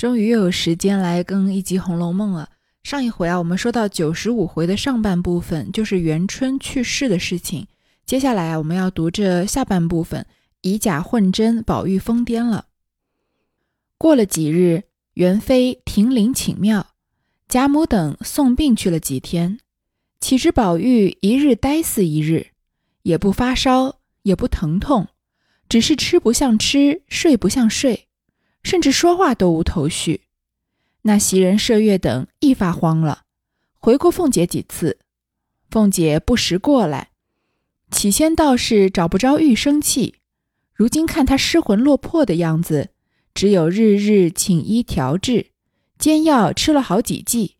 终于又有时间来更一集《红楼梦》了。上一回啊，我们说到九十五回的上半部分，就是元春去世的事情。接下来啊，我们要读这下半部分，以假混真，宝玉疯癫了。过了几日，元妃停灵请庙，贾母等送病去了几天。岂知宝玉一日呆似一日，也不发烧，也不疼痛，只是吃不像吃，睡不像睡。甚至说话都无头绪，那袭人、麝月等一发慌了，回过凤姐几次，凤姐不时过来。起先倒是找不着玉生气，如今看他失魂落魄的样子，只有日日请医调治，煎药吃了好几剂，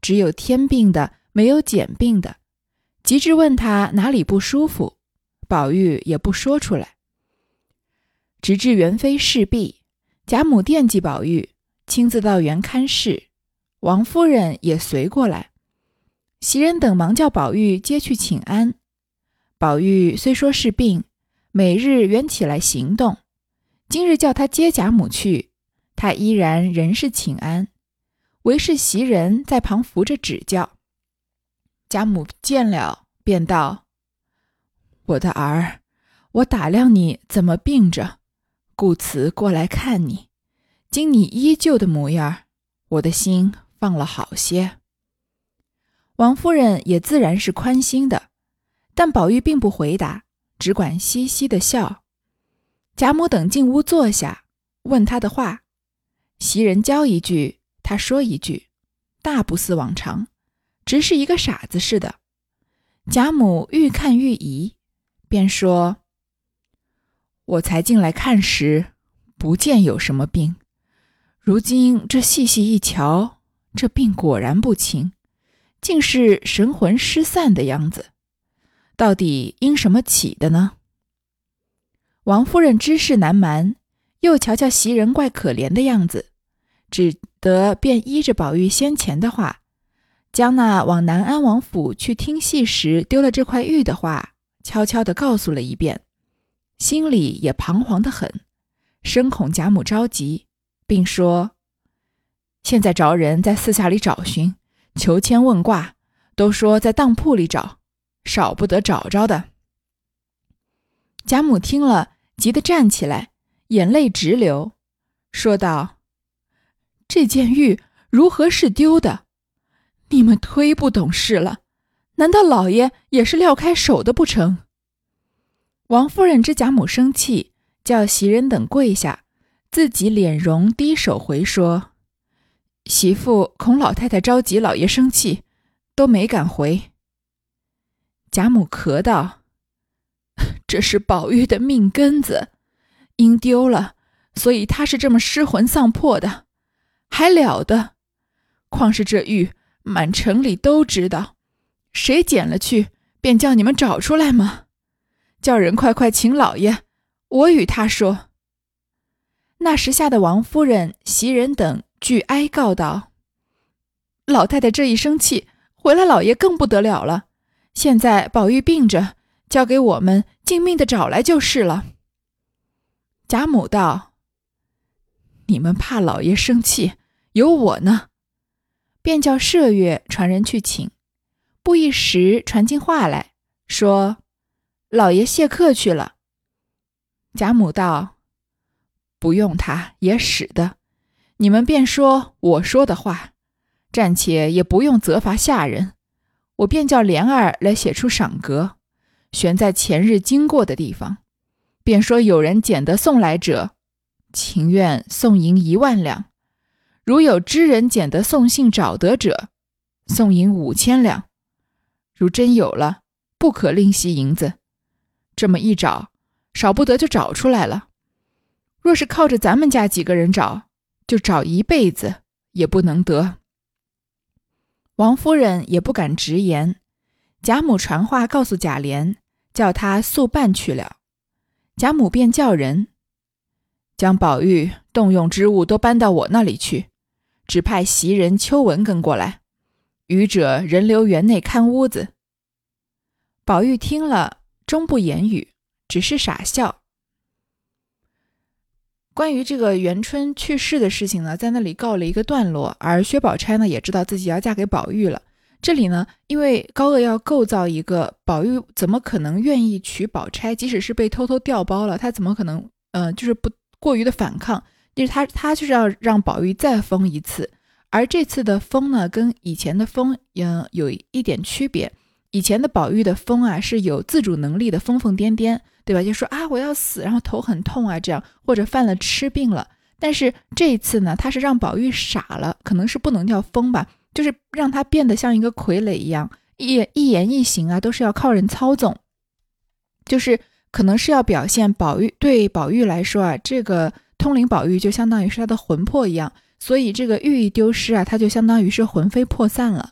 只有添病的，没有减病的。急至问他哪里不舒服，宝玉也不说出来，直至元妃事毕。贾母惦记宝玉，亲自到园看事，王夫人也随过来。袭人等忙叫宝玉接去请安。宝玉虽说是病，每日原起来行动。今日叫他接贾母去，他依然仍是请安，唯是袭人在旁扶着指教。贾母见了，便道：“我的儿，我打量你怎么病着。”故此过来看你，经你依旧的模样，我的心放了好些。王夫人也自然是宽心的，但宝玉并不回答，只管嘻嘻的笑。贾母等进屋坐下，问他的话，袭人教一句，他说一句，大不似往常，直是一个傻子似的。贾母愈看愈疑，便说。我才进来看时，不见有什么病。如今这细细一瞧，这病果然不轻，竟是神魂失散的样子。到底因什么起的呢？王夫人知事难瞒，又瞧瞧袭人怪可怜的样子，只得便依着宝玉先前的话，将那往南安王府去听戏时丢了这块玉的话，悄悄地告诉了一遍。心里也彷徨的很，深恐贾母着急，并说：“现在着人在四下里找寻，求签问卦，都说在当铺里找，少不得找着的。”贾母听了，急得站起来，眼泪直流，说道：“这件玉如何是丢的？你们忒不懂事了，难道老爷也是撂开手的不成？”王夫人知贾母生气，叫袭人等跪下，自己脸容低首回说：“媳妇恐老太太着急，老爷生气，都没敢回。”贾母咳道：“ 这是宝玉的命根子，因丢了，所以他是这么失魂丧魄的，还了得？况是这玉，满城里都知道，谁捡了去，便叫你们找出来吗？”叫人快快请老爷，我与他说。那时吓得王夫人、袭人等俱哀告道：“老太太这一生气，回来老爷更不得了了。现在宝玉病着，交给我们尽命的找来就是了。”贾母道：“你们怕老爷生气，有我呢。”便叫麝月传人去请，不一时传进话来说。老爷谢客去了。贾母道：“不用他也使得，你们便说我说的话，暂且也不用责罚下人。我便叫莲儿来写出赏格，悬在前日经过的地方，便说有人捡得送来者，情愿送银一万两；如有知人捡得送信找得者，送银五千两。如真有了，不可吝惜银子。”这么一找，少不得就找出来了。若是靠着咱们家几个人找，就找一辈子也不能得。王夫人也不敢直言，贾母传话告诉贾琏，叫他速办去了。贾母便叫人将宝玉动用之物都搬到我那里去，只派袭人、秋纹跟过来，余者人留园内看屋子。宝玉听了。终不言语，只是傻笑。关于这个元春去世的事情呢，在那里告了一个段落，而薛宝钗呢也知道自己要嫁给宝玉了。这里呢，因为高鹗要构造一个宝玉怎么可能愿意娶宝钗，即使是被偷偷调包了，他怎么可能，呃，就是不过于的反抗？就是他他就是要让宝玉再疯一次，而这次的疯呢，跟以前的疯，嗯，有一点区别。以前的宝玉的疯啊，是有自主能力的，疯疯癫癫，对吧？就说啊，我要死，然后头很痛啊，这样或者犯了痴病了。但是这一次呢，他是让宝玉傻了，可能是不能叫疯吧，就是让他变得像一个傀儡一样，一一言一行啊都是要靠人操纵，就是可能是要表现宝玉对宝玉来说啊，这个通灵宝玉就相当于是他的魂魄一样，所以这个玉一丢失啊，他就相当于是魂飞魄散了。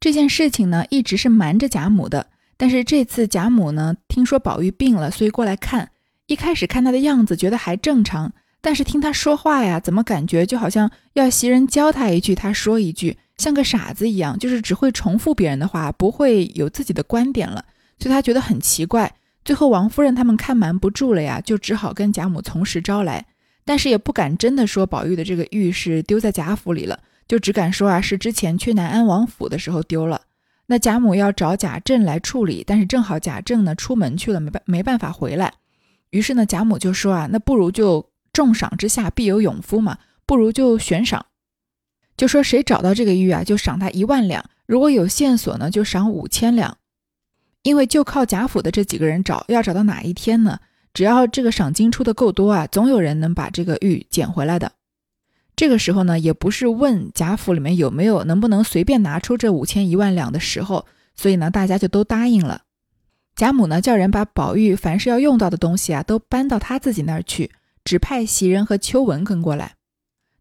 这件事情呢，一直是瞒着贾母的。但是这次贾母呢，听说宝玉病了，所以过来看。一开始看他的样子，觉得还正常。但是听他说话呀，怎么感觉就好像要袭人教他一句，他说一句，像个傻子一样，就是只会重复别人的话，不会有自己的观点了。所以他觉得很奇怪。最后王夫人他们看瞒不住了呀，就只好跟贾母从实招来，但是也不敢真的说宝玉的这个玉是丢在贾府里了。就只敢说啊，是之前去南安王府的时候丢了。那贾母要找贾政来处理，但是正好贾政呢出门去了，没办没办法回来。于是呢，贾母就说啊，那不如就重赏之下必有勇夫嘛，不如就悬赏，就说谁找到这个玉啊，就赏他一万两；如果有线索呢，就赏五千两。因为就靠贾府的这几个人找，要找到哪一天呢？只要这个赏金出的够多啊，总有人能把这个玉捡回来的。这个时候呢，也不是问贾府里面有没有能不能随便拿出这五千一万两的时候，所以呢，大家就都答应了。贾母呢，叫人把宝玉凡是要用到的东西啊，都搬到他自己那儿去，只派袭人和秋纹跟过来。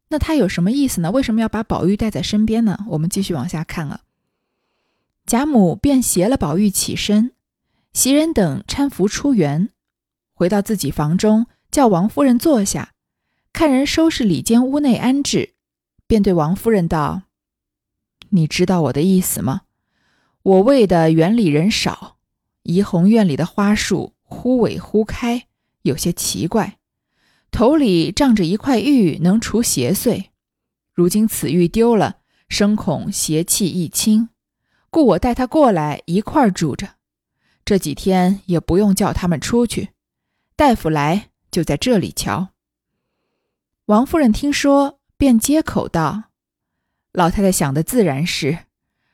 那他有什么意思呢？为什么要把宝玉带在身边呢？我们继续往下看啊。贾母便携了宝玉起身，袭人等搀扶出园，回到自己房中，叫王夫人坐下。看人收拾里间屋内安置，便对王夫人道：“你知道我的意思吗？我为的园里人少，怡红院里的花树忽萎忽开，有些奇怪。头里仗着一块玉能除邪祟，如今此玉丢了，生恐邪气一清，故我带他过来一块住着。这几天也不用叫他们出去，大夫来就在这里瞧。”王夫人听说，便接口道：“老太太想的自然是，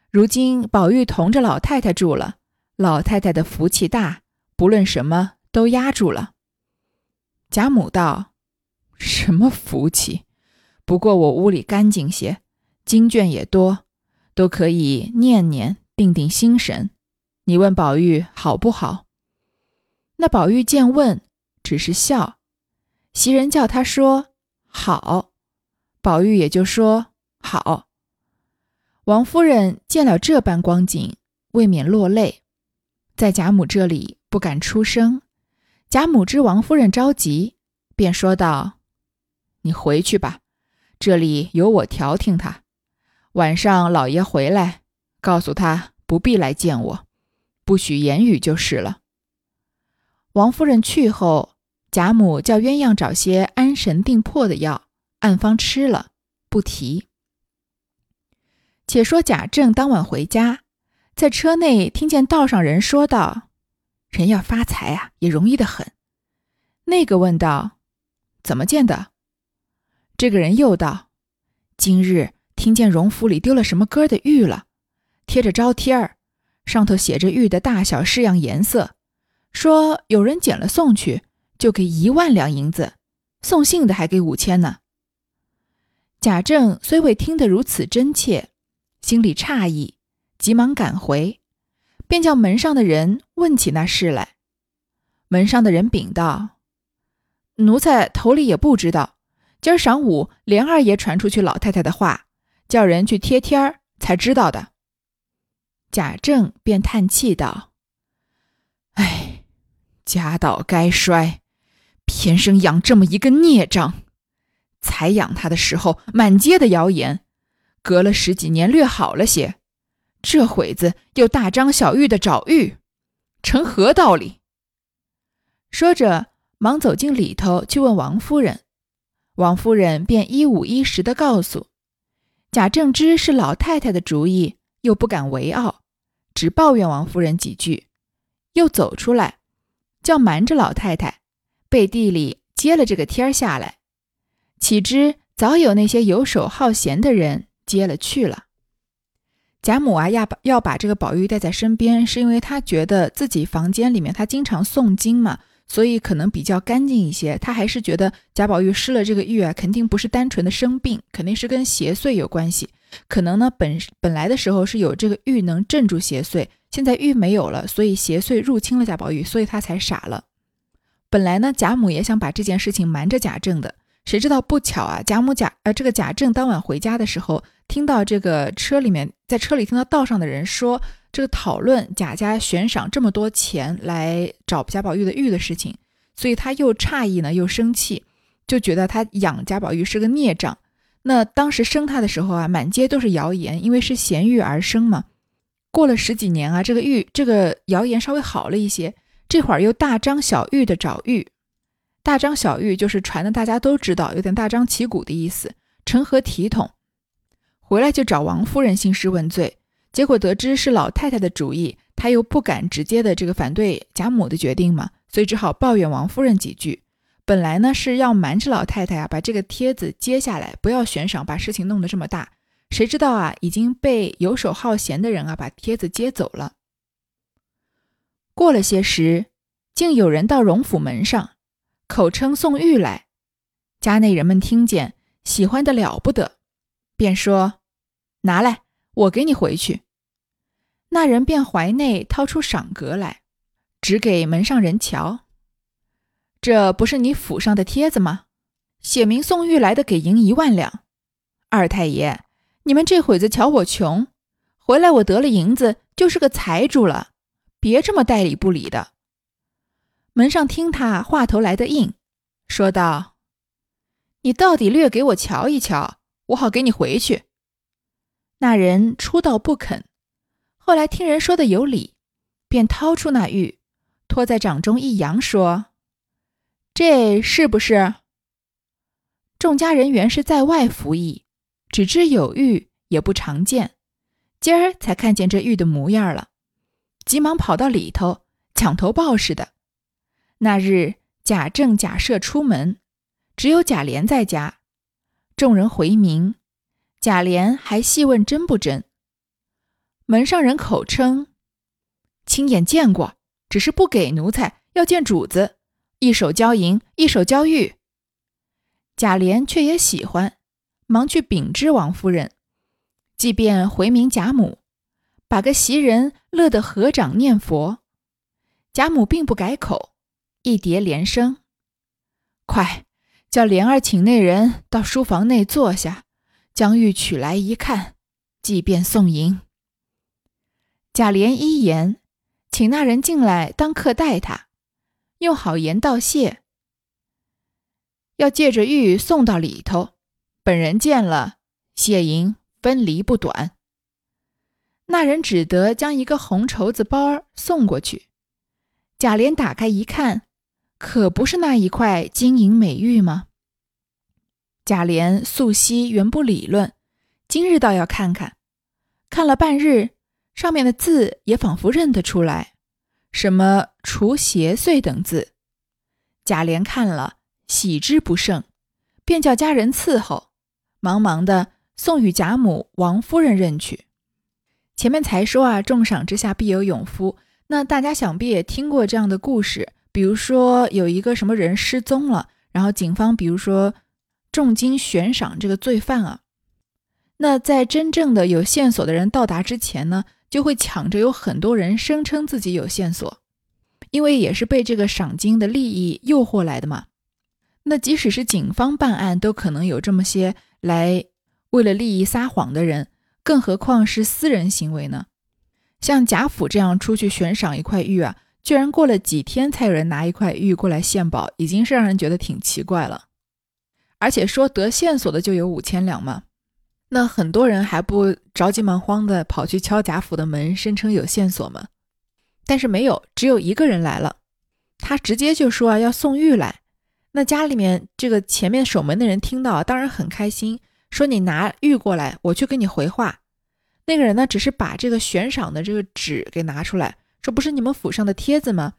如今宝玉同着老太太住了，老太太的福气大，不论什么都压住了。”贾母道：“什么福气？不过我屋里干净些，经卷也多，都可以念念，定定心神。你问宝玉好不好？”那宝玉见问，只是笑。袭人叫他说。好，宝玉也就说好。王夫人见了这般光景，未免落泪，在贾母这里不敢出声。贾母知王夫人着急，便说道：“你回去吧，这里有我调停他。晚上老爷回来，告诉他不必来见我，不许言语就是了。”王夫人去后。贾母叫鸳鸯找些安神定魄的药，暗方吃了，不提。且说贾政当晚回家，在车内听见道上人说道：“人要发财啊，也容易的很。”那个问道：“怎么见的？”这个人又道：“今日听见荣府里丢了什么歌的玉了，贴着招贴儿，上头写着玉的大小式样颜色，说有人捡了送去。”就给一万两银子，送信的还给五千呢。贾政虽未听得如此真切，心里诧异，急忙赶回，便叫门上的人问起那事来。门上的人禀道：“奴才头里也不知道，今儿晌午连二爷传出去老太太的话，叫人去贴贴儿，才知道的。”贾政便叹气道：“哎，家道该衰。”天生养这么一个孽障，才养他的时候满街的谣言，隔了十几年略好了些，这会子又大张小玉的找玉，成何道理？说着，忙走进里头去问王夫人，王夫人便一五一十的告诉。贾政之是老太太的主意，又不敢为傲，只抱怨王夫人几句，又走出来，叫瞒着老太太，背地里接了这个天儿下来。岂知早有那些游手好闲的人接了去了。贾母啊，要把要把这个宝玉带在身边，是因为她觉得自己房间里面她经常诵经嘛，所以可能比较干净一些。她还是觉得贾宝玉失了这个玉啊，肯定不是单纯的生病，肯定是跟邪祟有关系。可能呢，本本来的时候是有这个玉能镇住邪祟，现在玉没有了，所以邪祟入侵了贾宝玉，所以他才傻了。本来呢，贾母也想把这件事情瞒着贾政的。谁知道不巧啊！贾母贾呃，这个贾政当晚回家的时候，听到这个车里面，在车里听到道上的人说，这个讨论贾家悬赏这么多钱来找贾宝玉的玉的事情，所以他又诧异呢，又生气，就觉得他养贾宝玉是个孽障。那当时生他的时候啊，满街都是谣言，因为是咸玉而生嘛。过了十几年啊，这个玉这个谣言稍微好了一些，这会儿又大张小玉的找玉。大张小玉就是传的，大家都知道，有点大张旗鼓的意思，成何体统？回来就找王夫人兴师问罪，结果得知是老太太的主意，他又不敢直接的这个反对贾母的决定嘛，所以只好抱怨王夫人几句。本来呢是要瞒着老太太啊，把这个帖子接下来，不要悬赏，把事情弄得这么大。谁知道啊，已经被游手好闲的人啊把帖子接走了。过了些时，竟有人到荣府门上。口称送玉来，家内人们听见，喜欢的了不得，便说：“拿来，我给你回去。”那人便怀内掏出赏格来，指给门上人瞧：“这不是你府上的帖子吗？写明送玉来的给银一万两。二太爷，你们这会子瞧我穷，回来我得了银子，就是个财主了，别这么代理不理的。”门上听他话头来的硬，说道：“你到底略给我瞧一瞧，我好给你回去。”那人初道不肯，后来听人说的有理，便掏出那玉，托在掌中一扬，说：“这是不是？”众家人原是在外服役，只知有玉也不常见，今儿才看见这玉的模样了，急忙跑到里头，抢头报似的。那日，贾政、贾赦出门，只有贾琏在家。众人回明，贾琏还细问真不真。门上人口称亲眼见过，只是不给奴才，要见主子，一手交银，一手交玉。贾琏却也喜欢，忙去禀知王夫人，即便回明贾母，把个袭人乐得合掌念佛。贾母并不改口。一叠连声，快叫莲儿请那人到书房内坐下，将玉取来一看，即便送银。贾琏一言，请那人进来当客待他，用好言道谢，要借着玉送到里头，本人见了谢银分离不短。那人只得将一个红绸子包儿送过去，贾琏打开一看。可不是那一块金银美玉吗？贾琏素昔原不理论，今日倒要看看。看了半日，上面的字也仿佛认得出来，什么“除邪祟”等字。贾琏看了，喜之不胜，便叫家人伺候，忙忙的送与贾母、王夫人认去。前面才说啊，重赏之下必有勇夫。那大家想必也听过这样的故事。比如说有一个什么人失踪了，然后警方比如说重金悬赏这个罪犯啊，那在真正的有线索的人到达之前呢，就会抢着有很多人声称自己有线索，因为也是被这个赏金的利益诱惑来的嘛。那即使是警方办案，都可能有这么些来为了利益撒谎的人，更何况是私人行为呢？像贾府这样出去悬赏一块玉啊。居然过了几天才有人拿一块玉过来献宝，已经是让人觉得挺奇怪了。而且说得线索的就有五千两嘛，那很多人还不着急忙慌的跑去敲贾府的门，声称有线索吗？但是没有，只有一个人来了。他直接就说啊要送玉来。那家里面这个前面守门的人听到，当然很开心，说你拿玉过来，我去给你回话。那个人呢，只是把这个悬赏的这个纸给拿出来，说不是你们府上的帖子吗？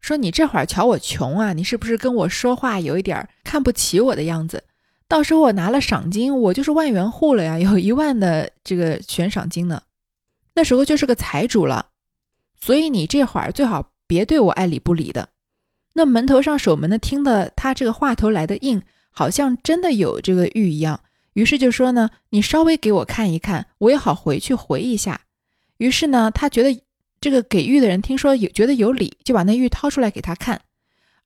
说你这会儿瞧我穷啊，你是不是跟我说话有一点看不起我的样子？到时候我拿了赏金，我就是万元户了呀，有一万的这个悬赏金呢，那时候就是个财主了。所以你这会儿最好别对我爱理不理的。那门头上守门的听的他这个话头来的硬，好像真的有这个玉一样。于是就说呢，你稍微给我看一看，我也好回去回一下。于是呢，他觉得这个给玉的人听说有觉得有理，就把那玉掏出来给他看。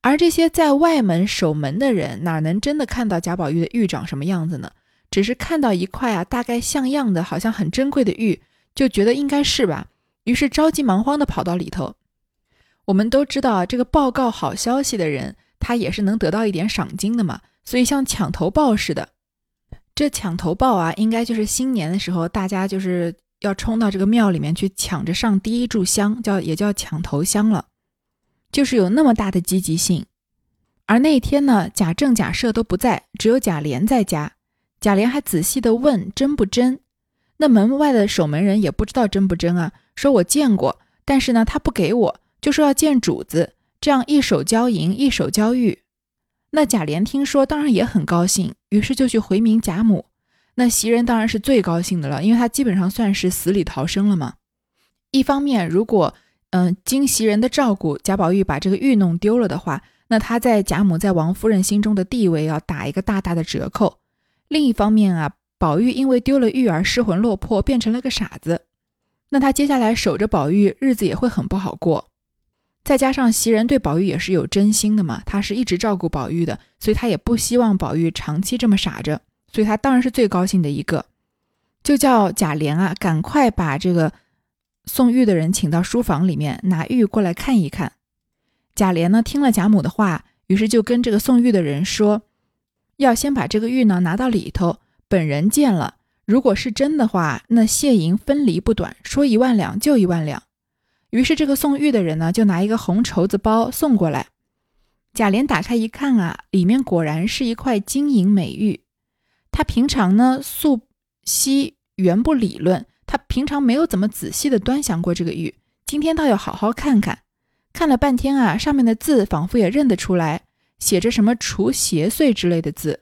而这些在外门守门的人哪能真的看到贾宝玉的玉长什么样子呢？只是看到一块啊，大概像样的，好像很珍贵的玉，就觉得应该是吧。于是着急忙慌的跑到里头。我们都知道啊，这个报告好消息的人，他也是能得到一点赏金的嘛。所以像抢头报似的。这抢头报啊，应该就是新年的时候，大家就是要冲到这个庙里面去抢着上第一炷香，叫也叫抢头香了，就是有那么大的积极性。而那一天呢，贾政、贾赦都不在，只有贾琏在家。贾琏还仔细的问真不真？那门外的守门人也不知道真不真啊，说我见过，但是呢，他不给我，就说要见主子，这样一手交银，一手交玉。那贾琏听说，当然也很高兴，于是就去回明贾母。那袭人当然是最高兴的了，因为他基本上算是死里逃生了嘛。一方面，如果嗯经袭人的照顾，贾宝玉把这个玉弄丢了的话，那他在贾母在王夫人心中的地位要打一个大大的折扣。另一方面啊，宝玉因为丢了玉而失魂落魄，变成了个傻子，那他接下来守着宝玉，日子也会很不好过。再加上袭人对宝玉也是有真心的嘛，他是一直照顾宝玉的，所以他也不希望宝玉长期这么傻着，所以他当然是最高兴的一个，就叫贾琏啊，赶快把这个送玉的人请到书房里面，拿玉过来看一看。贾琏呢听了贾母的话，于是就跟这个送玉的人说，要先把这个玉呢拿到里头，本人见了，如果是真的话，那谢银分离不短，说一万两就一万两。于是，这个送玉的人呢，就拿一个红绸子包送过来。贾琏打开一看啊，里面果然是一块金银美玉。他平常呢，素惜原不理论，他平常没有怎么仔细的端详过这个玉，今天倒要好好看看。看了半天啊，上面的字仿佛也认得出来，写着什么“除邪祟”之类的字。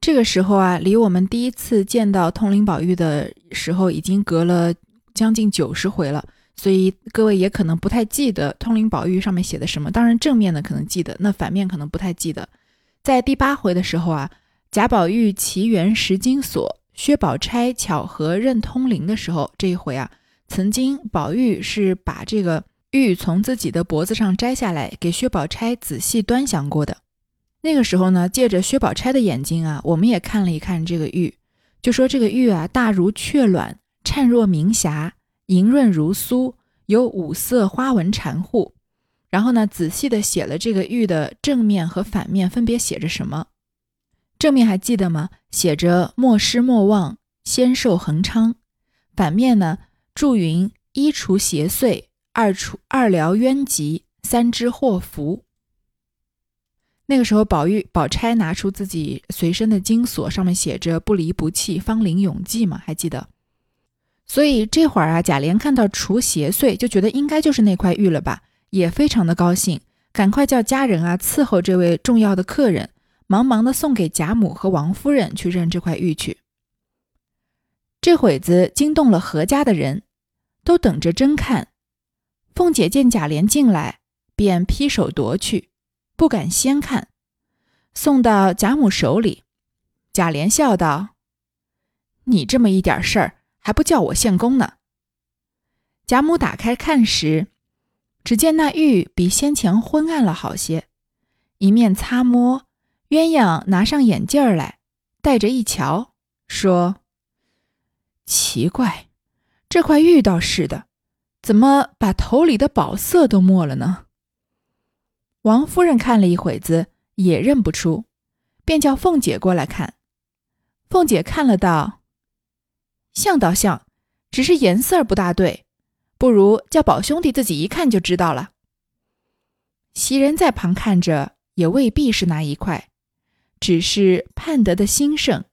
这个时候啊，离我们第一次见到通灵宝玉的时候，已经隔了将近九十回了。所以各位也可能不太记得通灵宝玉上面写的什么，当然正面的可能记得，那反面可能不太记得。在第八回的时候啊，贾宝玉奇缘石金锁，薛宝钗巧合认通灵的时候，这一回啊，曾经宝玉是把这个玉从自己的脖子上摘下来，给薛宝钗仔细端详过的。那个时候呢，借着薛宝钗的眼睛啊，我们也看了一看这个玉，就说这个玉啊，大如雀卵，灿若明霞。莹润如酥，有五色花纹缠护。然后呢，仔细的写了这个玉的正面和反面分别写着什么。正面还记得吗？写着“莫失莫忘，仙寿恒昌”。反面呢，祝云一除邪祟，二除二疗冤疾，三知祸福。那个时候，宝玉、宝钗拿出自己随身的金锁，上面写着“不离不弃，芳龄永继”嘛，还记得？所以这会儿啊，贾琏看到除邪祟，就觉得应该就是那块玉了吧，也非常的高兴，赶快叫家人啊伺候这位重要的客人，忙忙的送给贾母和王夫人去认这块玉去。这会子惊动了何家的人，都等着争看。凤姐见贾琏进来，便劈手夺去，不敢先看，送到贾母手里。贾琏笑道：“你这么一点事儿。”还不叫我献功呢。贾母打开看时，只见那玉比先前昏暗了好些。一面擦摸，鸳鸯拿上眼镜来，戴着一瞧，说：“奇怪，这块玉倒是的，怎么把头里的宝色都没了呢？”王夫人看了一会子，也认不出，便叫凤姐过来看。凤姐看了道。像倒像，只是颜色不大对，不如叫宝兄弟自己一看就知道了。袭人在旁看着，也未必是那一块，只是盼得的心盛，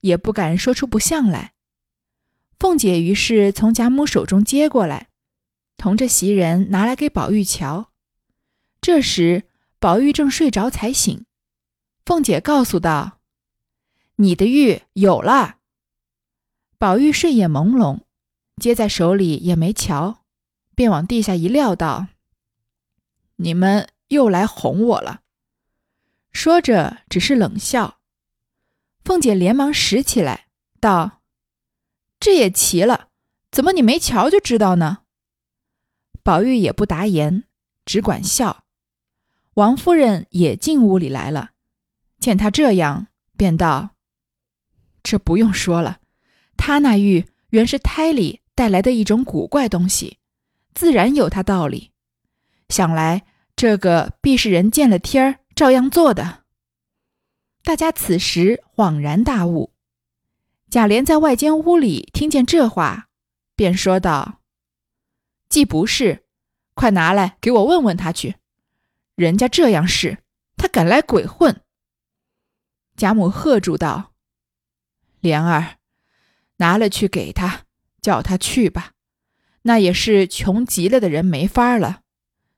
也不敢说出不像来。凤姐于是从贾母手中接过来，同着袭人拿来给宝玉瞧。这时宝玉正睡着才醒，凤姐告诉道：“你的玉有了。”宝玉睡眼朦胧，接在手里也没瞧，便往地下一撂，道：“你们又来哄我了。”说着只是冷笑。凤姐连忙拾起来，道。这也奇了，怎么你没瞧就知道呢？宝玉也不答言，只管笑。王夫人也进屋里来了，见他这样，便道：“这不用说了，他那玉原是胎里带来的一种古怪东西，自然有他道理。想来这个必是人见了天儿照样做的。”大家此时恍然大悟。贾琏在外间屋里听见这话，便说道：“既不是，快拿来给我问问他去。人家这样是，他敢来鬼混。”贾母喝住道：“莲儿，拿了去给他，叫他去吧。那也是穷极了的人没法了，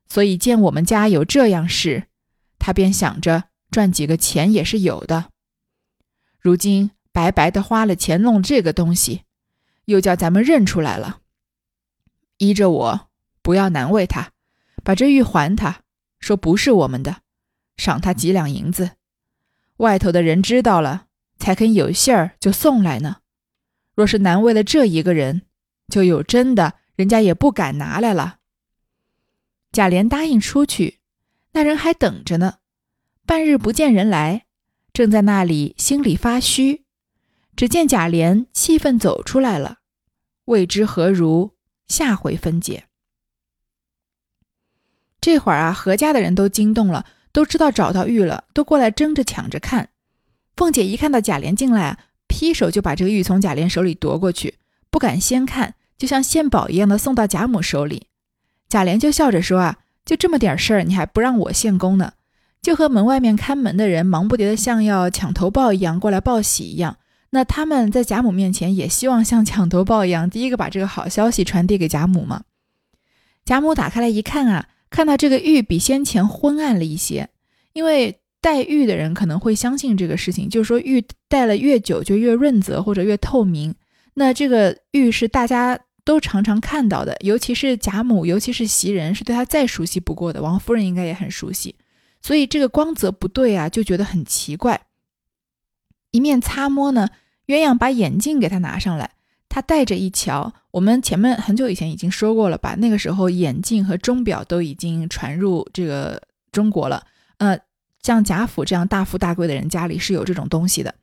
所以见我们家有这样事，他便想着赚几个钱也是有的。如今。”白白的花了钱弄这个东西，又叫咱们认出来了。依着我，不要难为他，把这玉还他，说不是我们的，赏他几两银子。外头的人知道了，才肯有信儿就送来呢。若是难为了这一个人，就有真的，人家也不敢拿来了。贾琏答应出去，那人还等着呢。半日不见人来，正在那里心里发虚。只见贾琏气愤走出来了，未知何如，下回分解。这会儿啊，何家的人都惊动了，都知道找到玉了，都过来争着抢着看。凤姐一看到贾琏进来，劈手就把这个玉从贾琏手里夺过去，不敢先看，就像献宝一样的送到贾母手里。贾琏就笑着说啊，就这么点事儿，你还不让我献功呢？就和门外面看门的人忙不迭的像要抢头报一样过来报喜一样。那他们在贾母面前也希望像抢头报一样，第一个把这个好消息传递给贾母嘛。贾母打开来一看啊，看到这个玉比先前昏暗了一些，因为戴玉的人可能会相信这个事情，就是说玉戴了越久就越润泽或者越透明。那这个玉是大家都常常看到的，尤其是贾母，尤其是袭人，是对他再熟悉不过的。王夫人应该也很熟悉，所以这个光泽不对啊，就觉得很奇怪。一面擦摸呢。鸳鸯把眼镜给他拿上来，他戴着一瞧。我们前面很久以前已经说过了吧？那个时候眼镜和钟表都已经传入这个中国了。呃，像贾府这样大富大贵的人家里是有这种东西的。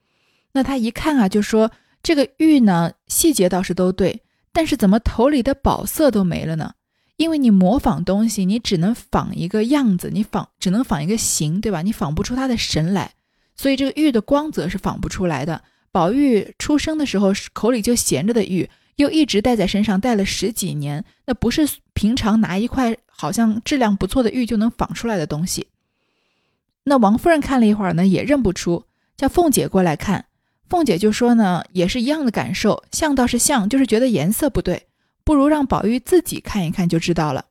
那他一看啊，就说这个玉呢，细节倒是都对，但是怎么头里的宝色都没了呢？因为你模仿东西，你只能仿一个样子，你仿只能仿一个形，对吧？你仿不出它的神来，所以这个玉的光泽是仿不出来的。宝玉出生的时候口里就衔着的玉，又一直戴在身上，戴了十几年，那不是平常拿一块好像质量不错的玉就能仿出来的东西。那王夫人看了一会儿呢，也认不出，叫凤姐过来看。凤姐就说呢，也是一样的感受，像倒是像，就是觉得颜色不对，不如让宝玉自己看一看就知道了。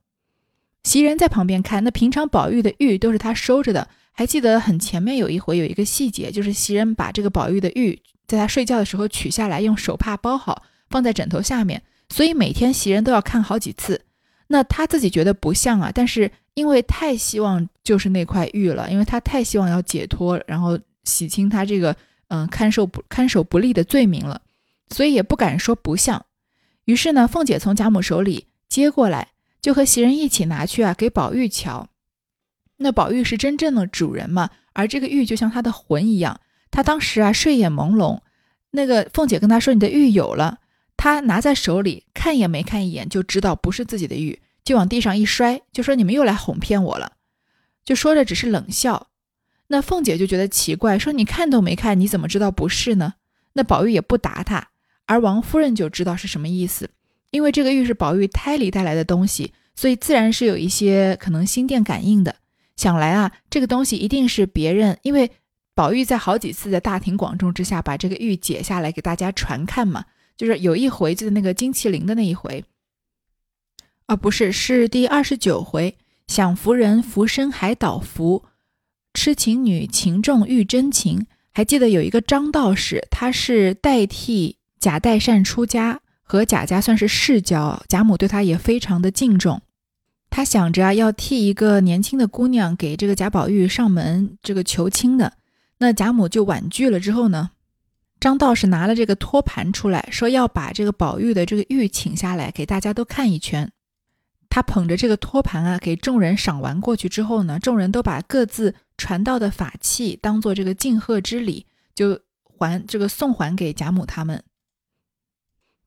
袭人在旁边看，那平常宝玉的玉都是他收着的，还记得很前面有一回有一个细节，就是袭人把这个宝玉的玉。在他睡觉的时候取下来，用手帕包好，放在枕头下面。所以每天袭人都要看好几次。那他自己觉得不像啊，但是因为太希望就是那块玉了，因为他太希望要解脱，然后洗清他这个嗯看守不看守不利的罪名了，所以也不敢说不像。于是呢，凤姐从贾母手里接过来，就和袭人一起拿去啊给宝玉瞧。那宝玉是真正的主人嘛，而这个玉就像他的魂一样。他当时啊睡眼朦胧，那个凤姐跟他说：“你的玉有了。”他拿在手里看也没看一眼，就知道不是自己的玉，就往地上一摔，就说：“你们又来哄骗我了。”就说着只是冷笑。那凤姐就觉得奇怪，说：“你看都没看，你怎么知道不是呢？”那宝玉也不答他，而王夫人就知道是什么意思，因为这个玉是宝玉胎里带来的东西，所以自然是有一些可能心电感应的。想来啊，这个东西一定是别人，因为宝玉在好几次的大庭广众之下把这个玉解下来给大家传看嘛。就是有一回，就是那个金麒麟的那一回，啊，不是，是第二十九回，享福人福生海倒福，痴情女情重遇真情。还记得有一个张道士，他是代替贾代善出家，和贾家算是世交，贾母对他也非常的敬重。他想着啊，要替一个年轻的姑娘给这个贾宝玉上门这个求亲的，那贾母就婉拒了。之后呢，张道士拿了这个托盘出来，说要把这个宝玉的这个玉请下来，给大家都看一圈。他捧着这个托盘啊，给众人赏完过去之后呢，众人都把各自传道的法器当做这个敬贺之礼，就还这个送还给贾母他们。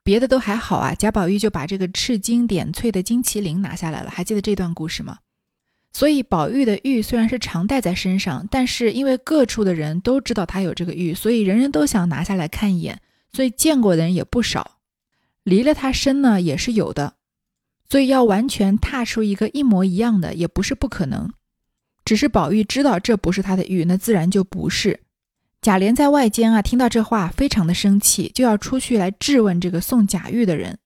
别的都还好啊，贾宝玉就把这个赤金点翠的金麒麟拿下来了，还记得这段故事吗？所以宝玉的玉虽然是常戴在身上，但是因为各处的人都知道他有这个玉，所以人人都想拿下来看一眼，所以见过的人也不少。离了他身呢，也是有的。所以要完全踏出一个一模一样的也不是不可能，只是宝玉知道这不是他的玉，那自然就不是。贾琏在外间啊，听到这话非常的生气，就要出去来质问这个送贾玉的人。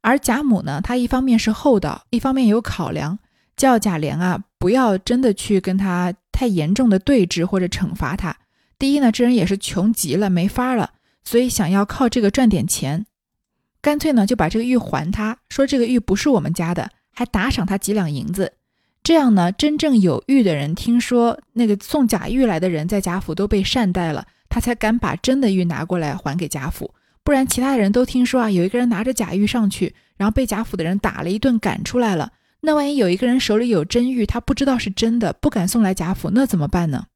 而贾母呢，她一方面是厚道，一方面有考量，叫贾琏啊不要真的去跟他太严重的对峙或者惩罚他。第一呢，这人也是穷极了，没法了，所以想要靠这个赚点钱。干脆呢，就把这个玉还他，说这个玉不是我们家的，还打赏他几两银子。这样呢，真正有玉的人听说那个送假玉来的人在贾府都被善待了，他才敢把真的玉拿过来还给贾府。不然，其他的人都听说啊，有一个人拿着假玉上去，然后被贾府的人打了一顿，赶出来了。那万一有一个人手里有真玉，他不知道是真的，不敢送来贾府，那怎么办呢？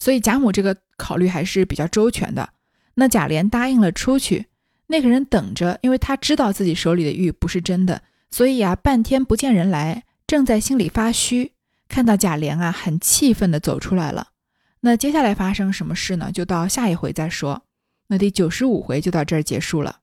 所以贾母这个考虑还是比较周全的。那贾琏答应了出去。那个人等着，因为他知道自己手里的玉不是真的，所以啊，半天不见人来，正在心里发虚。看到贾琏啊，很气愤的走出来了。那接下来发生什么事呢？就到下一回再说。那第九十五回就到这儿结束了。